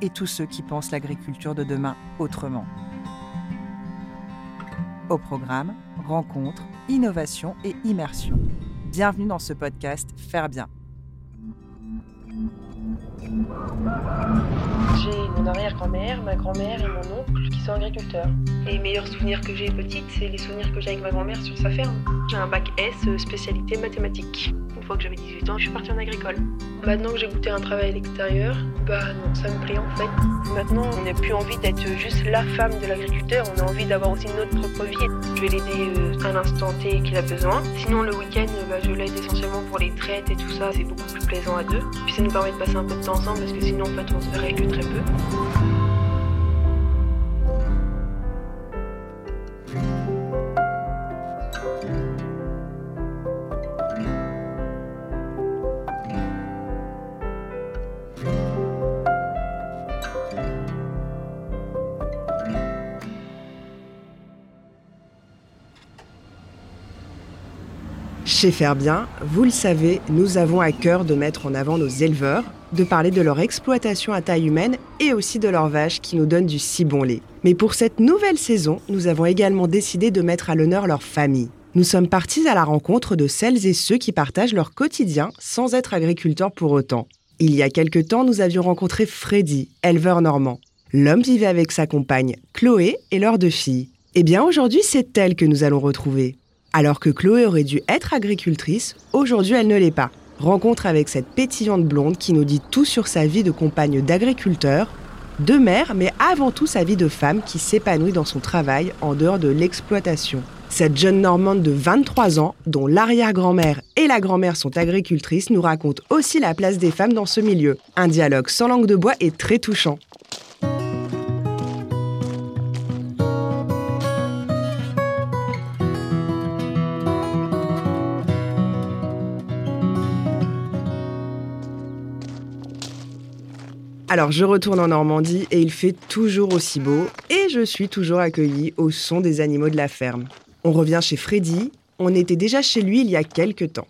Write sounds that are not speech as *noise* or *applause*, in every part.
et tous ceux qui pensent l'agriculture de demain autrement. Au programme, rencontres, innovation et immersion. Bienvenue dans ce podcast Faire bien. J'ai mon arrière-grand-mère, ma grand-mère et mon oncle qui sont agriculteurs. Les meilleurs souvenirs que j'ai petite, c'est les souvenirs que j'ai avec ma grand-mère sur sa ferme. J'ai un bac S euh, spécialité mathématiques. Fois que j'avais 18 ans, je suis partie en agricole. Maintenant que j'ai goûté un travail à l'extérieur, bah ça me plaît en fait. Maintenant, on n'a plus envie d'être juste la femme de l'agriculteur, on a envie d'avoir aussi notre propre vie. Je vais l'aider euh, à l'instant T qu'il a besoin. Sinon, le week-end, bah, je l'aide essentiellement pour les traites et tout ça, c'est beaucoup plus plaisant à deux. Puis ça nous permet de passer un peu de temps ensemble parce que sinon, en fait, on se verrait que très peu. Chez Faire Bien, vous le savez, nous avons à cœur de mettre en avant nos éleveurs, de parler de leur exploitation à taille humaine et aussi de leurs vaches qui nous donnent du si bon lait. Mais pour cette nouvelle saison, nous avons également décidé de mettre à l'honneur leur famille. Nous sommes partis à la rencontre de celles et ceux qui partagent leur quotidien sans être agriculteurs pour autant. Il y a quelque temps, nous avions rencontré Freddy, éleveur normand. L'homme vivait avec sa compagne, Chloé, et leurs deux filles. Eh bien aujourd'hui, c'est elle que nous allons retrouver. Alors que Chloé aurait dû être agricultrice, aujourd'hui elle ne l'est pas. Rencontre avec cette pétillante blonde qui nous dit tout sur sa vie de compagne d'agriculteur, de mère, mais avant tout sa vie de femme qui s'épanouit dans son travail en dehors de l'exploitation. Cette jeune Normande de 23 ans, dont l'arrière-grand-mère et la grand-mère sont agricultrices, nous raconte aussi la place des femmes dans ce milieu. Un dialogue sans langue de bois et très touchant. Alors je retourne en Normandie et il fait toujours aussi beau et je suis toujours accueillie au son des animaux de la ferme. On revient chez Freddy, on était déjà chez lui il y a quelques temps.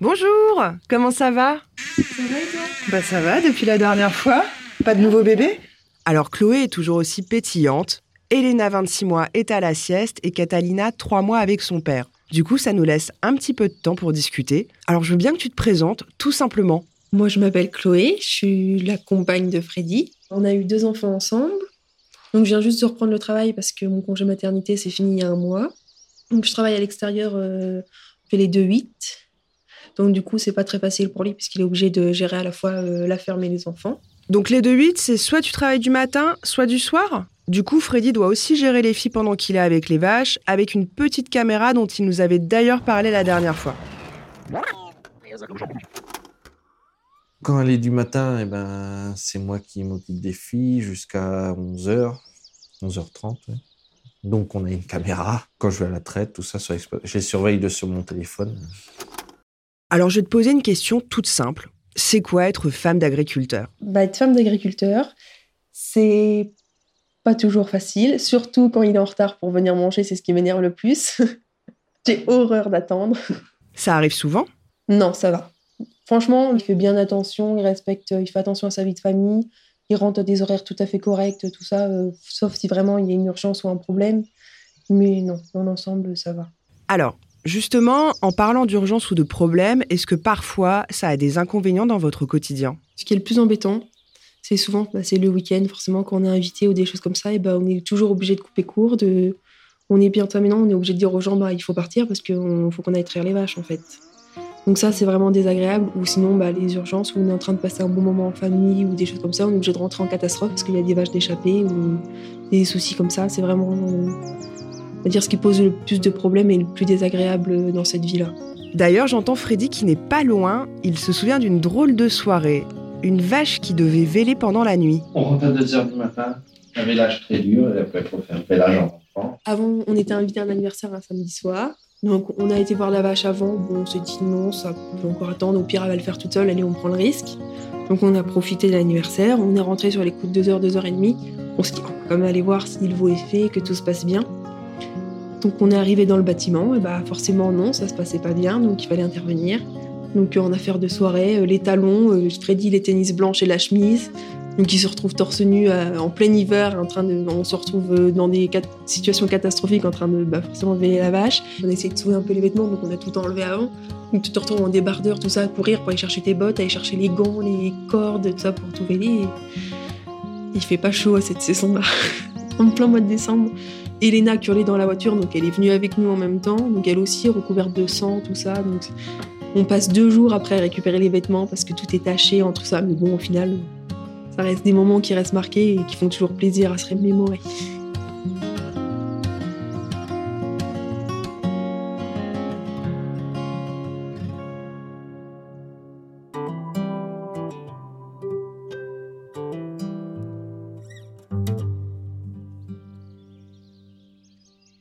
Bonjour, comment ça va? Ça va et toi? Bah ça va depuis la dernière fois. Pas de nouveau bébé? Alors Chloé est toujours aussi pétillante. Elena, 26 mois, est à la sieste et Catalina, 3 mois avec son père. Du coup, ça nous laisse un petit peu de temps pour discuter. Alors je veux bien que tu te présentes, tout simplement. Moi, je m'appelle Chloé, je suis la compagne de Freddy. On a eu deux enfants ensemble. Donc, je viens juste de reprendre le travail parce que mon congé maternité s'est fini il y a un mois. Donc, je travaille à l'extérieur, euh, je fais les 2-8. Donc, du coup, c'est pas très facile pour lui puisqu'il est obligé de gérer à la fois euh, la ferme et les enfants. Donc les 2-8, c'est soit tu travailles du matin, soit du soir Du coup, Freddy doit aussi gérer les filles pendant qu'il est avec les vaches, avec une petite caméra dont il nous avait d'ailleurs parlé la dernière fois. Quand elle est du matin, eh ben, c'est moi qui m'occupe des filles jusqu'à 11h, 11h30. ouais. Donc, on a une caméra. Quand je vais à la traite, tout ça, sur je les surveille de sur mon téléphone. Alors je vais te poser une question toute simple. C'est quoi être femme d'agriculteur? Bah, être femme d'agriculteur, c'est pas toujours facile, surtout quand il est en retard pour venir manger, c'est ce qui m'énerve le plus. *laughs* J'ai horreur d'attendre. Ça arrive souvent? Non, ça va. Franchement, il fait bien attention, il respecte, il fait attention à sa vie de famille, il rentre à des horaires tout à fait corrects, tout ça, euh, sauf si vraiment il y a une urgence ou un problème. Mais non, dans l'ensemble, ça va. Alors, justement, en parlant d'urgence ou de problème, est-ce que parfois ça a des inconvénients dans votre quotidien? Ce qui est le plus embêtant, c'est souvent, bah, c'est le week-end, forcément, quand on est invité ou des choses comme ça, et bah, on est toujours obligé de couper court. De... On est bien maintenant, on est obligé de dire aux gens, bah, il faut partir parce qu'il faut qu'on aille traire les vaches, en fait. Donc ça, c'est vraiment désagréable. Ou sinon, bah, les urgences où on est en train de passer un bon moment en famille ou des choses comme ça, on est obligé de rentrer en catastrophe parce qu'il y a des vaches d'échappée ou des soucis comme ça. C'est vraiment, euh, dire, ce qui pose le plus de problèmes et le plus désagréable dans cette vie-là. D'ailleurs, j'entends Freddy qui n'est pas loin. Il se souvient d'une drôle de soirée. une vache qui devait véler pendant la nuit. On rentre à 2h du matin, un vélage très dur, et après il faut faire un vélage en enfant. Avant, on était invité à un anniversaire un samedi soir. Donc, on a été voir la vache avant. Bon, on s'est dit non, ça peut encore attendre. Au pire, elle va le faire toute seule. Allez, on prend le risque. Donc, on a profité de l'anniversaire. On est rentré sur les coups de 2h, 2h30. On s'est dit, on va quand même aller voir si le veau est fait, que tout se passe bien. Donc, on est arrivé dans le bâtiment. Et bah, forcément, non, ça se passait pas bien. Donc, il fallait intervenir. Donc, en affaire de soirée, euh, les talons, euh, Freddy, les tennis blanches et la chemise. Donc, il se retrouve torse nu euh, en plein hiver, en train de, on se retrouve euh, dans des situations catastrophiques, en train de bah, forcément veiller la vache. On a essayé de sauver un peu les vêtements, donc on a tout enlevé avant. Donc, tu te retrouves en débardeur, tout ça, à courir pour aller chercher tes bottes, aller chercher les gants, les cordes, tout ça pour tout véler. Il fait pas chaud à cette saison-là, *laughs* en plein mois de décembre. Elena qui hurlait dans la voiture, donc elle est venue avec nous en même temps. Donc elle aussi recouverte de sang, tout ça. Donc on passe deux jours après à récupérer les vêtements parce que tout est taché entre ça. Mais bon, au final, ça reste des moments qui restent marqués et qui font toujours plaisir à se remémorer.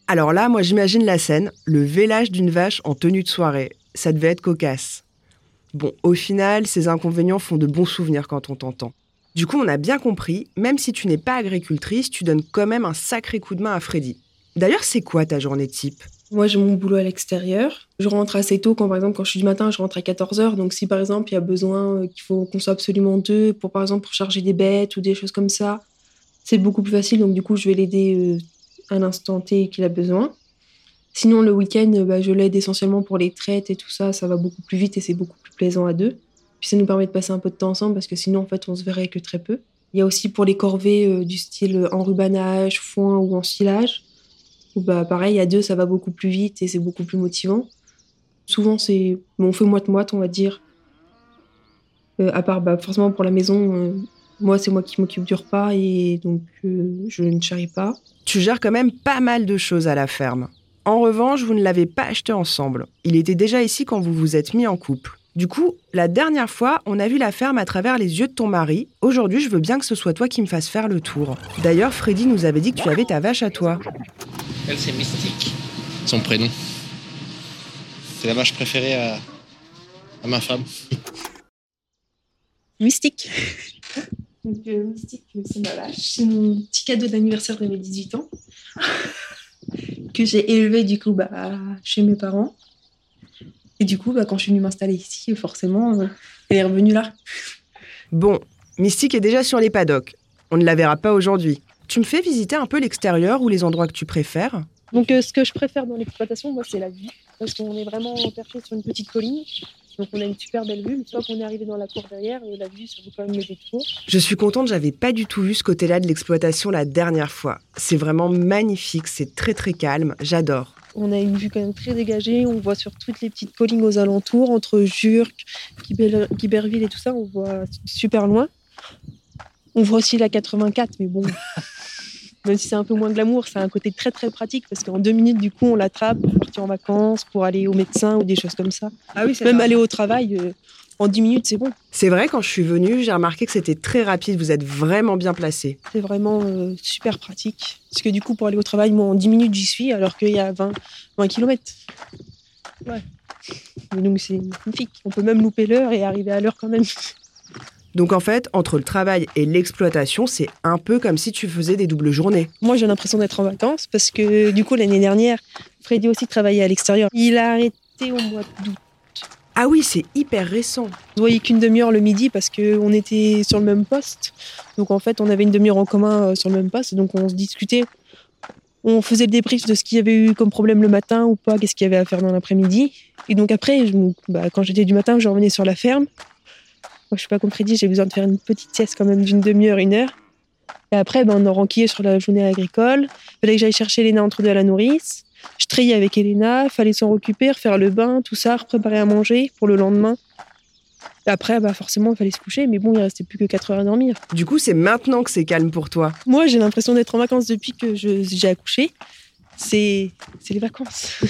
Alors là, moi j'imagine la scène, le vélage d'une vache en tenue de soirée. Ça devait être cocasse. Bon, au final, ces inconvénients font de bons souvenirs quand on t'entend. Du coup, on a bien compris, même si tu n'es pas agricultrice, tu donnes quand même un sacré coup de main à Freddy. D'ailleurs, c'est quoi ta journée type? Moi, j'ai mon boulot à l'extérieur. Je rentre assez tôt. Quand, par exemple, quand je suis du matin, je rentre à 14h. Donc, si par exemple, il y a besoin euh, qu'il faut qu'on soit absolument deux, pour par exemple, pour charger des bêtes ou des choses comme ça, c'est beaucoup plus facile. Donc, du coup, je vais l'aider euh, à l'instant T qu'il a besoin. Sinon, le week-end, euh, bah, je l'aide essentiellement pour les traites et tout ça. Ça va beaucoup plus vite et c'est beaucoup plus plaisant à deux. Puis ça nous permet de passer un peu de temps ensemble parce que sinon, en fait, on se verrait que très peu. Il y a aussi pour les corvées euh, du style enrubanage, foin ou ensilage. Où, bah, pareil, à deux, ça va beaucoup plus vite et c'est beaucoup plus motivant. Souvent, c'est bon, on fait moite-moite, on va dire. Euh, à part, bah, forcément, pour la maison, euh, moi, c'est moi qui m'occupe du repas et donc euh, je ne charrie pas. Tu gères quand même pas mal de choses à la ferme. En revanche, vous ne l'avez pas acheté ensemble. Il était déjà ici quand vous vous êtes mis en couple. Du coup, la dernière fois, on a vu la ferme à travers les yeux de ton mari. Aujourd'hui, je veux bien que ce soit toi qui me fasses faire le tour. D'ailleurs, Freddy nous avait dit que tu avais ta vache à toi. Elle, c'est Mystique, son prénom. C'est la vache préférée à, à ma femme. *laughs* Mystique. Donc, euh, Mystique, euh, c'est ma vache. C'est mon petit cadeau d'anniversaire de mes 18 ans. *laughs* que j'ai élevé du coup bah, chez mes parents. Et du coup, bah, quand je suis venue m'installer ici, forcément, euh, elle est revenue là. Bon, Mystique est déjà sur les paddocks. On ne la verra pas aujourd'hui. Tu me fais visiter un peu l'extérieur ou les endroits que tu préfères? Donc, euh, ce que je préfère dans l'exploitation, moi, c'est la vue. Parce qu'on est vraiment perché sur une petite colline. Donc, on a une super belle vue. Une fois qu'on est arrivé dans la cour derrière, euh, la vue, ça vaut quand même le détour. Je suis contente, j'avais pas du tout vu ce côté-là de l'exploitation la dernière fois. C'est vraiment magnifique, c'est très très calme, j'adore. On a une vue quand même très dégagée. On voit sur toutes les petites collines aux alentours, entre Guibel- Guiberville et tout ça, on voit super loin. On voit aussi la 84, mais bon, *laughs* même si c'est un peu moins glamour, c'est un côté très très pratique parce qu'en deux minutes, du coup, on l'attrape pour partir en vacances, pour aller au médecin ou des choses comme ça. Ah oui, Même aller au travail, euh, en 10 minutes, c'est bon. C'est vrai, quand je suis venue, j'ai remarqué que c'était très rapide, vous êtes vraiment bien placé. C'est vraiment euh, super pratique. Parce que du coup, pour aller au travail, moi, en 10 minutes, j'y suis, alors qu'il y a 20, 20 km. Ouais. Et donc, c'est magnifique. On peut même louper l'heure et arriver à l'heure quand même. Donc en fait, entre le travail et l'exploitation, c'est un peu comme si tu faisais des doubles journées. Moi, j'ai l'impression d'être en vacances parce que du coup, l'année dernière, Freddy aussi travaillait à l'extérieur. Il a arrêté au mois d'août. Ah oui, c'est hyper récent. On voyait qu'une demi-heure le midi parce qu'on était sur le même poste. Donc en fait, on avait une demi-heure en commun euh, sur le même poste. Donc on se discutait. On faisait le débrief de ce qu'il y avait eu comme problème le matin ou pas, qu'est-ce qu'il y avait à faire dans l'après-midi. Et donc après, bah, quand j'étais du matin, je revenais sur la ferme. Moi, je suis pas Freddy, j'ai besoin de faire une petite sieste quand même d'une demi-heure, une heure. Et après, ben, on a renquillé sur la journée agricole. Il fallait que j'aille chercher Elena entre deux à la nourrice. Je trayais avec Elena, fallait s'en occuper, faire le bain, tout ça, préparer à manger pour le lendemain. Après, bah forcément, il fallait se coucher, mais bon, il restait plus que 4 heures à dormir. Du coup, c'est maintenant que c'est calme pour toi. Moi, j'ai l'impression d'être en vacances depuis que j'ai accouché. C'est c'est les vacances.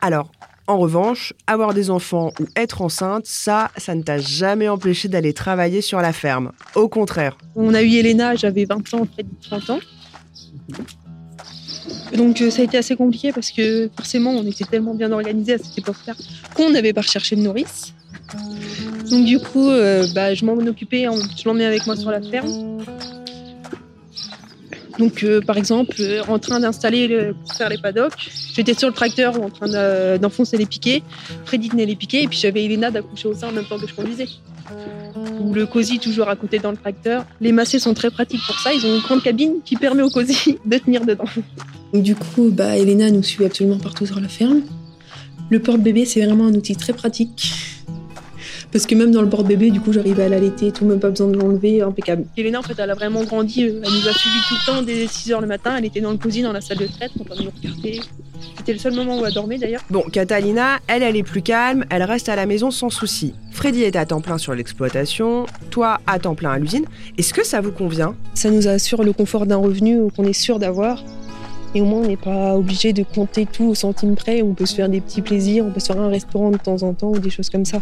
Alors, en revanche, avoir des enfants ou être enceinte, ça, ça ne t'a jamais empêché d'aller travailler sur la ferme. Au contraire. On a eu Elena, j'avais 20 ans, près de 30 ans. Donc euh, ça a été assez compliqué parce que forcément on était tellement bien organisé à cette époque-là qu'on n'avait pas recherché de nourrice. Donc du coup, euh, bah, je m'en occupais, je l'emmenais avec moi sur la ferme. Donc euh, par exemple, en train d'installer, le, pour faire les paddocks, j'étais sur le tracteur en train d'enfoncer les piquets, Freddy tenait les piquets et puis j'avais Elena d'accoucher au sein en même temps que je conduisais. Ou le cosy toujours à côté dans le tracteur. Les massés sont très pratiques pour ça, ils ont une grande cabine qui permet au cosy *laughs* de tenir dedans. Du coup, bah, Elena nous suit absolument partout sur la ferme. Le porte-bébé, c'est vraiment un outil très pratique. Parce que même dans le porte-bébé, du coup, j'arrivais à l'allaiter, tout, même pas besoin de l'enlever, impeccable. Elena, en fait, elle a vraiment grandi. Elle nous a suivis tout le temps dès 6 h le matin. Elle était dans le cosy, dans la salle de traite, en train de nous regarder. C'était le seul moment où elle dormait d'ailleurs. Bon, Catalina, elle, elle est plus calme, elle reste à la maison sans souci. Freddy est à temps plein sur l'exploitation, toi à temps plein à l'usine. Est-ce que ça vous convient? Ça nous assure le confort d'un revenu qu'on est sûr d'avoir. Et au moins, on n'est pas obligé de compter tout au centime près. On peut se faire des petits plaisirs, on peut se faire un restaurant de temps en temps ou des choses comme ça.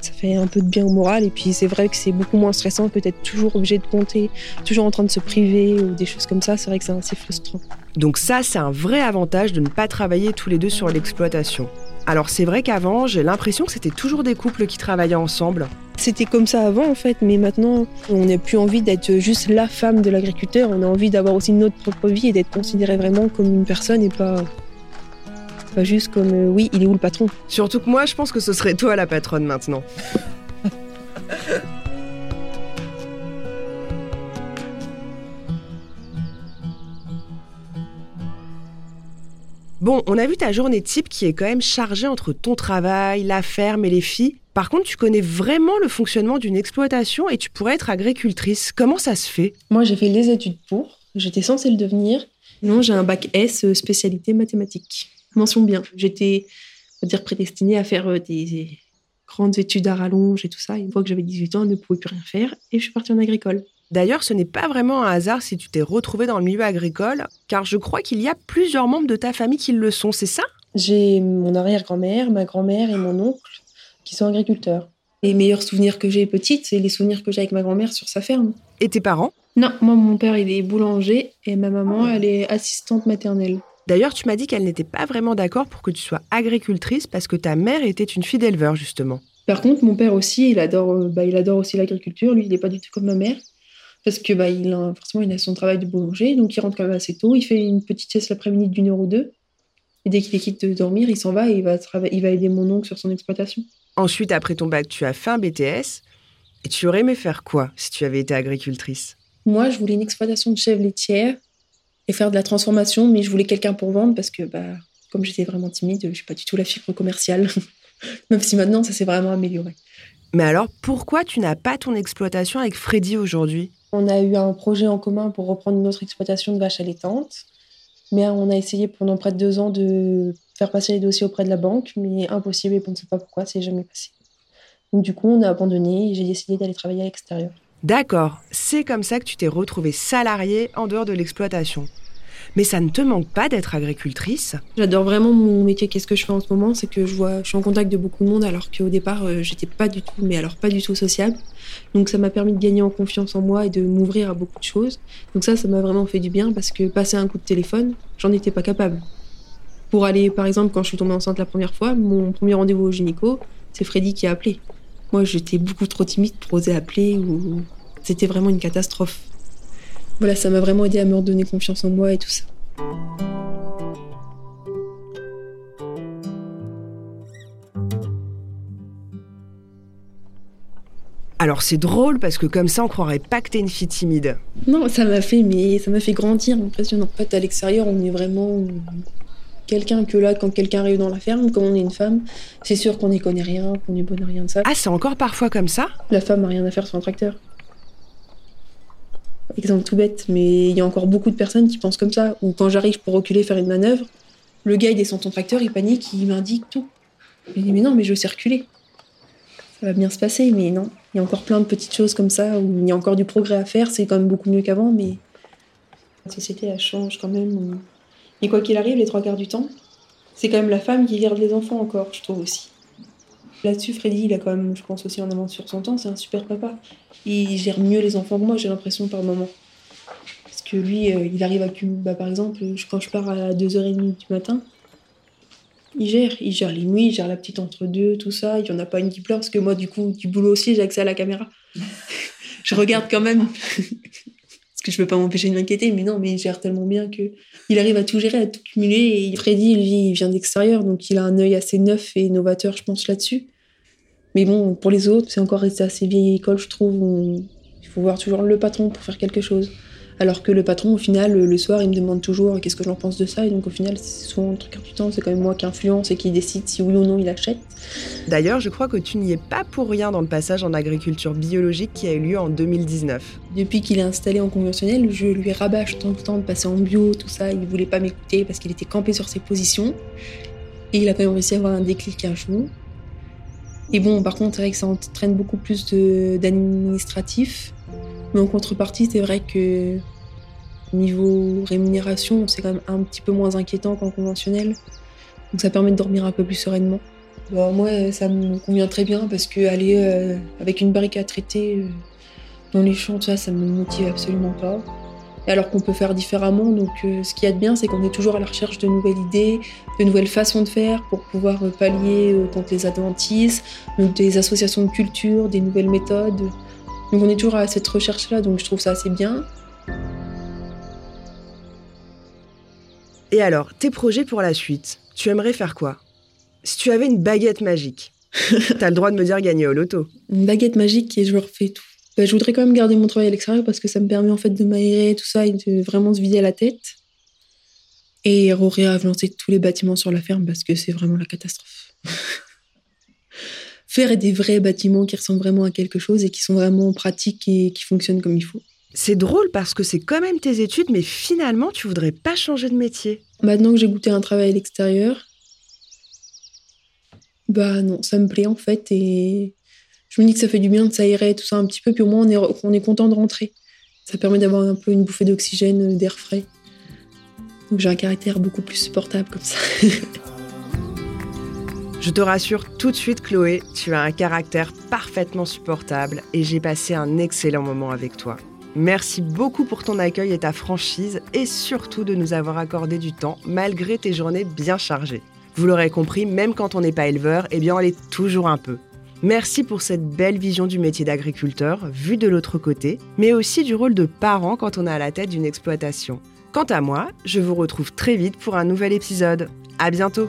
Ça fait un peu de bien au moral. Et puis, c'est vrai que c'est beaucoup moins stressant que d'être toujours obligé de compter, toujours en train de se priver ou des choses comme ça. C'est vrai que c'est assez frustrant. Donc ça, c'est un vrai avantage de ne pas travailler tous les deux sur l'exploitation. Alors c'est vrai qu'avant, j'ai l'impression que c'était toujours des couples qui travaillaient ensemble. C'était comme ça avant en fait, mais maintenant on n'a plus envie d'être juste la femme de l'agriculteur, on a envie d'avoir aussi notre propre vie et d'être considéré vraiment comme une personne et pas, pas juste comme euh, oui, il est où le patron? Surtout que moi je pense que ce serait toi la patronne maintenant. Bon, on a vu ta journée type qui est quand même chargée entre ton travail, la ferme et les filles. Par contre, tu connais vraiment le fonctionnement d'une exploitation et tu pourrais être agricultrice. Comment ça se fait? Moi, j'ai fait les études pour. J'étais censée le devenir. Non, j'ai un bac S, euh, spécialité mathématiques. Mention bien. J'étais, on va dire, prédestinée à faire euh, des grandes études à rallonge et tout ça. Une fois que j'avais 18 ans, je ne pouvais plus rien faire et je suis partie en agricole. D'ailleurs, ce n'est pas vraiment un hasard si tu t'es retrouvée dans le milieu agricole, car je crois qu'il y a plusieurs membres de ta famille qui le sont, c'est ça? J'ai mon arrière-grand-mère, ma grand-mère et mon oncle qui sont agriculteurs. Les meilleurs souvenirs que j'ai petite, c'est les souvenirs que j'ai avec ma grand-mère sur sa ferme. Et tes parents? Non, moi mon père il est boulanger et ma maman elle est assistante maternelle. D'ailleurs, tu m'as dit qu'elle n'était pas vraiment d'accord pour que tu sois agricultrice parce que ta mère était une fille d'éleveur justement. Par contre, mon père aussi, il adore, euh, bah, il adore aussi l'agriculture. Lui, il n'est pas du tout comme ma mère parce que bah, il a, forcément il a son travail de boulanger, donc il rentre quand même assez tôt, il fait une petite sieste l'après-midi d'une heure ou deux, et dès qu'il est quitte de dormir, il s'en va et il va, il va aider mon oncle sur son exploitation. Ensuite, après ton bac, tu as fait un BTS, et tu aurais aimé faire quoi si tu avais été agricultrice? Moi, je voulais une exploitation de chèvres laitières et faire de la transformation, mais je voulais quelqu'un pour vendre parce que bah, comme j'étais vraiment timide, je suis pas du tout la fibre commerciale, *laughs* même si maintenant ça s'est vraiment amélioré. Mais alors, pourquoi tu n'as pas ton exploitation avec Freddy aujourd'hui? On a eu un projet en commun pour reprendre une autre exploitation de vaches allaitantes. Mais on a essayé pendant près de deux ans de faire passer les dossiers auprès de la banque, mais impossible et on ne sait pas pourquoi, c'est jamais passé. Donc du coup, on a abandonné et j'ai décidé d'aller travailler à l'extérieur. D'accord, c'est comme ça que tu t'es retrouvée salariée en dehors de l'exploitation. Mais ça ne te manque pas d'être agricultrice? J'adore vraiment mon métier. Qu'est-ce que je fais en ce moment? C'est que je vois, je suis en contact de beaucoup de monde alors qu'au départ, euh, j'étais pas du tout, mais alors pas du tout sociable. Donc ça m'a permis de gagner en confiance en moi et de m'ouvrir à beaucoup de choses. Donc ça, ça m'a vraiment fait du bien parce que passer un coup de téléphone, j'en étais pas capable. Pour aller, par exemple, quand je suis tombée enceinte la première fois, mon premier rendez-vous au gynéco, c'est Freddy qui a appelé. Moi, j'étais beaucoup trop timide pour oser appeler ou c'était vraiment une catastrophe. Voilà, ça m'a vraiment aidé à me redonner confiance en moi et tout ça. Alors c'est drôle parce que comme ça on croirait pas que t'es une fille timide. Non, ça m'a fait mais ça m'a fait grandir, impressionnant. En fait, à l'extérieur, on est vraiment quelqu'un que là, quand quelqu'un arrive dans la ferme, comme on est une femme, c'est sûr qu'on n'y connaît rien, qu'on n'est bonne à rien de ça. Ah, c'est encore parfois comme ça? La femme n'a rien à faire sur un tracteur. Exemple tout bête, mais il y a encore beaucoup de personnes qui pensent comme ça. Ou quand j'arrive pour reculer, faire une manœuvre, le gars il descend son tracteur, il panique, il m'indique tout. Je dis mais non, mais je veux circuler. Ça va bien se passer, mais non. Il y a encore plein de petites choses comme ça où il y a encore du progrès à faire. C'est quand même beaucoup mieux qu'avant, mais la société elle change quand même. Quoi qu'il arrive, les trois quarts du temps, C'est quand même la femme qui garde les enfants encore, je trouve aussi. Là-dessus, Freddy, il a quand même, je pense aussi en avance sur son temps, c'est un super papa. Il gère mieux les enfants que moi, j'ai l'impression par moment. Parce que lui, euh, il arrive à bah, par exemple, quand je pars à 2h30 du matin, il gère, il gère les nuits, il gère la petite entre deux, tout ça. Il n'y en a pas une qui pleure, parce que moi, du coup, du boulot aussi, j'ai accès à la caméra. *laughs* je regarde quand même. Que je peux pas m'empêcher de m'inquiéter, mais non, mais il gère tellement bien que il arrive à tout gérer, à tout cumuler. Et Freddy, lui, il vient d'extérieur, donc il a un œil assez neuf et novateur, je pense, là-dessus. Mais bon, pour les autres, c'est encore resté assez vieille école, je trouve. il faut voir toujours le patron pour faire quelque chose. Alors que le patron, au final, le soir, il me demande toujours qu'est-ce que j'en pense de ça? Et donc, au final, c'est souvent, le truc temps, c'est quand même moi qui influence et qui décide si oui ou non il achète. D'ailleurs, je crois que tu n'y es pas pour rien dans le passage en agriculture biologique qui a eu lieu en 2019. Depuis qu'il est installé en conventionnel, je lui rabâche tant de temps de passer en bio, tout ça. Il voulait pas m'écouter parce qu'il était campé sur ses positions. Et il a quand même réussi à avoir un déclic un jour. Et bon, par contre, c'est vrai que ça entraîne beaucoup plus d'administratif. Mais en contrepartie, c'est vrai que niveau rémunération, c'est quand même un petit peu moins inquiétant qu'en conventionnel. Donc ça permet de dormir un peu plus sereinement. Bon, moi, ça me convient très bien parce que aller euh, avec une barrique à traiter euh, dans les champs, ça, ça me motive absolument pas. Et alors qu'on peut faire différemment, donc euh, ce qui est bien, c'est qu'on est toujours à la recherche de nouvelles idées, de nouvelles façons de faire pour pouvoir pallier contre les adventices, donc des associations de culture, des nouvelles méthodes. Donc on est toujours à cette recherche-là, donc je trouve ça assez bien. Et alors, tes projets pour la suite Tu aimerais faire quoi? Si tu avais une baguette magique, *laughs* t'as le droit de me dire gagner au loto. Une baguette magique et je refais tout. Bah, je voudrais quand même garder mon travail à l'extérieur parce que ça me permet en fait de m'aérer tout ça et de vraiment se vider la tête. Et réavancer tous les bâtiments sur la ferme parce que c'est vraiment la catastrophe. *laughs* Faire des vrais bâtiments qui ressemblent vraiment à quelque chose et qui sont vraiment pratiques et qui fonctionnent comme il faut. C'est drôle parce que c'est quand même tes études, mais finalement, tu voudrais pas changer de métier. Maintenant que j'ai goûté un travail à l'extérieur, bah non, ça me plaît en fait et je me dis que ça fait du bien de s'aérer tout ça un petit peu, puis au moins on est, on est content de rentrer. Ça permet d'avoir un peu une bouffée d'oxygène, d'air frais. Donc j'ai un caractère beaucoup plus supportable comme ça. *laughs* Je te rassure tout de suite, Chloé, tu as un caractère parfaitement supportable et j'ai passé un excellent moment avec toi. Merci beaucoup pour ton accueil et ta franchise et surtout de nous avoir accordé du temps malgré tes journées bien chargées. Vous l'aurez compris, même quand on n'est pas éleveur, eh bien on l'est toujours un peu. Merci pour cette belle vision du métier d'agriculteur, vu de l'autre côté, mais aussi du rôle de parent quand on est à la tête d'une exploitation. Quant à moi, je vous retrouve très vite pour un nouvel épisode. À bientôt!